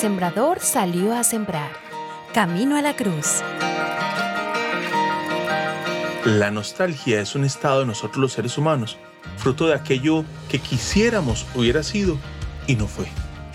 sembrador salió a sembrar. Camino a la cruz. La nostalgia es un estado de nosotros los seres humanos, fruto de aquello que quisiéramos hubiera sido y no fue.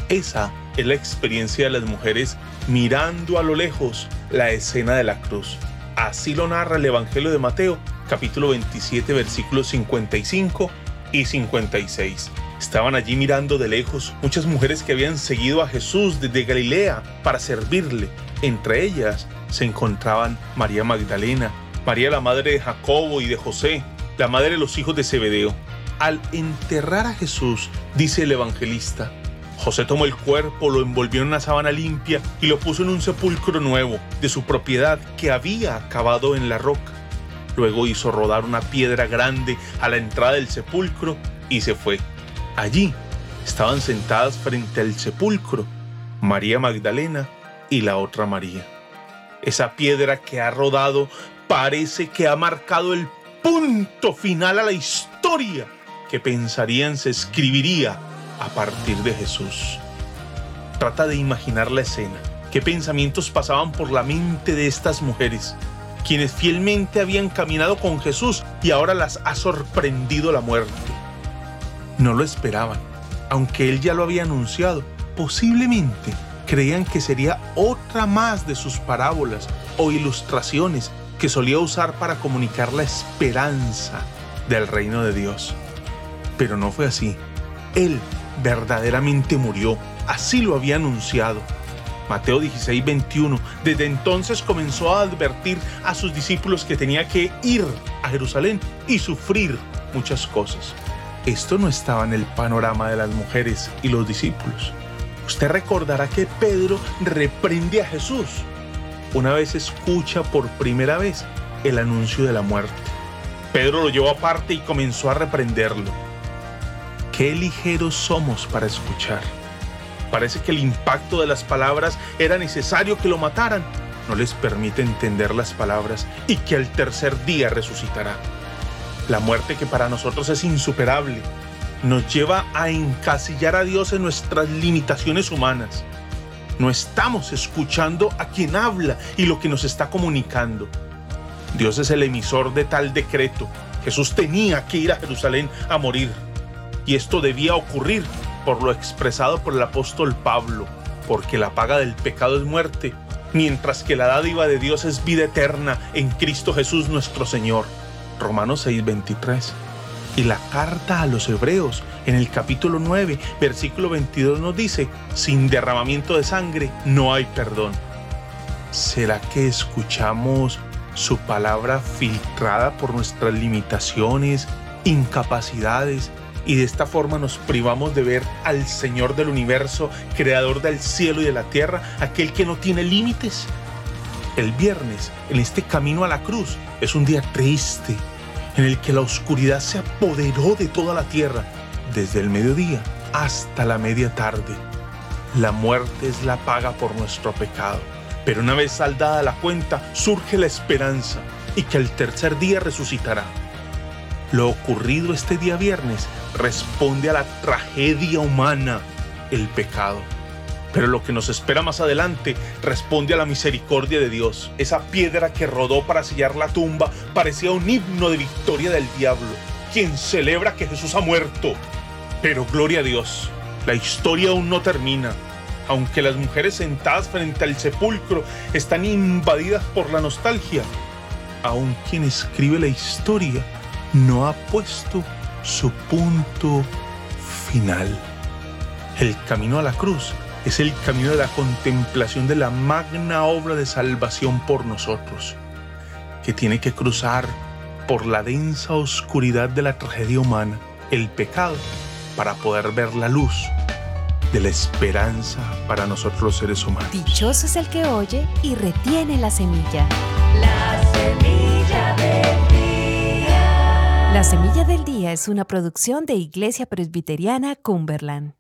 Esa es la experiencia de las mujeres mirando a lo lejos la escena de la cruz. Así lo narra el Evangelio de Mateo, capítulo 27, versículos 55 y 56. Estaban allí mirando de lejos muchas mujeres que habían seguido a Jesús desde Galilea para servirle. Entre ellas se encontraban María Magdalena, María la madre de Jacobo y de José, la madre de los hijos de Zebedeo. Al enterrar a Jesús, dice el evangelista, José tomó el cuerpo, lo envolvió en una sábana limpia y lo puso en un sepulcro nuevo de su propiedad que había cavado en la roca. Luego hizo rodar una piedra grande a la entrada del sepulcro y se fue. Allí estaban sentadas frente al sepulcro María Magdalena y la otra María. Esa piedra que ha rodado parece que ha marcado el punto final a la historia que pensarían se escribiría a partir de Jesús. Trata de imaginar la escena. ¿Qué pensamientos pasaban por la mente de estas mujeres? Quienes fielmente habían caminado con Jesús y ahora las ha sorprendido la muerte. No lo esperaban, aunque él ya lo había anunciado. Posiblemente creían que sería otra más de sus parábolas o ilustraciones que solía usar para comunicar la esperanza del reino de Dios. Pero no fue así. Él verdaderamente murió. Así lo había anunciado. Mateo 16, 21. Desde entonces comenzó a advertir a sus discípulos que tenía que ir a Jerusalén y sufrir muchas cosas. Esto no estaba en el panorama de las mujeres y los discípulos. Usted recordará que Pedro reprende a Jesús. Una vez escucha por primera vez el anuncio de la muerte. Pedro lo llevó aparte y comenzó a reprenderlo. Qué ligeros somos para escuchar. Parece que el impacto de las palabras era necesario que lo mataran. No les permite entender las palabras y que al tercer día resucitará. La muerte que para nosotros es insuperable nos lleva a encasillar a Dios en nuestras limitaciones humanas. No estamos escuchando a quien habla y lo que nos está comunicando. Dios es el emisor de tal decreto. Jesús tenía que ir a Jerusalén a morir. Y esto debía ocurrir por lo expresado por el apóstol Pablo, porque la paga del pecado es muerte, mientras que la dádiva de Dios es vida eterna en Cristo Jesús nuestro Señor. Romanos 6:23. Y la carta a los hebreos en el capítulo 9, versículo 22 nos dice, sin derramamiento de sangre no hay perdón. ¿Será que escuchamos su palabra filtrada por nuestras limitaciones, incapacidades y de esta forma nos privamos de ver al Señor del universo, creador del cielo y de la tierra, aquel que no tiene límites? El viernes, en este camino a la cruz, es un día triste, en el que la oscuridad se apoderó de toda la tierra, desde el mediodía hasta la media tarde. La muerte es la paga por nuestro pecado, pero una vez saldada la cuenta, surge la esperanza y que al tercer día resucitará. Lo ocurrido este día viernes responde a la tragedia humana, el pecado. Pero lo que nos espera más adelante responde a la misericordia de Dios. Esa piedra que rodó para sellar la tumba parecía un himno de victoria del diablo, quien celebra que Jesús ha muerto. Pero gloria a Dios, la historia aún no termina. Aunque las mujeres sentadas frente al sepulcro están invadidas por la nostalgia, aún quien escribe la historia no ha puesto su punto final. El camino a la cruz es el camino de la contemplación de la magna obra de salvación por nosotros, que tiene que cruzar por la densa oscuridad de la tragedia humana, el pecado, para poder ver la luz de la esperanza para nosotros los seres humanos. Dichoso es el que oye y retiene la semilla. La semilla del día. La semilla del día es una producción de Iglesia Presbiteriana Cumberland.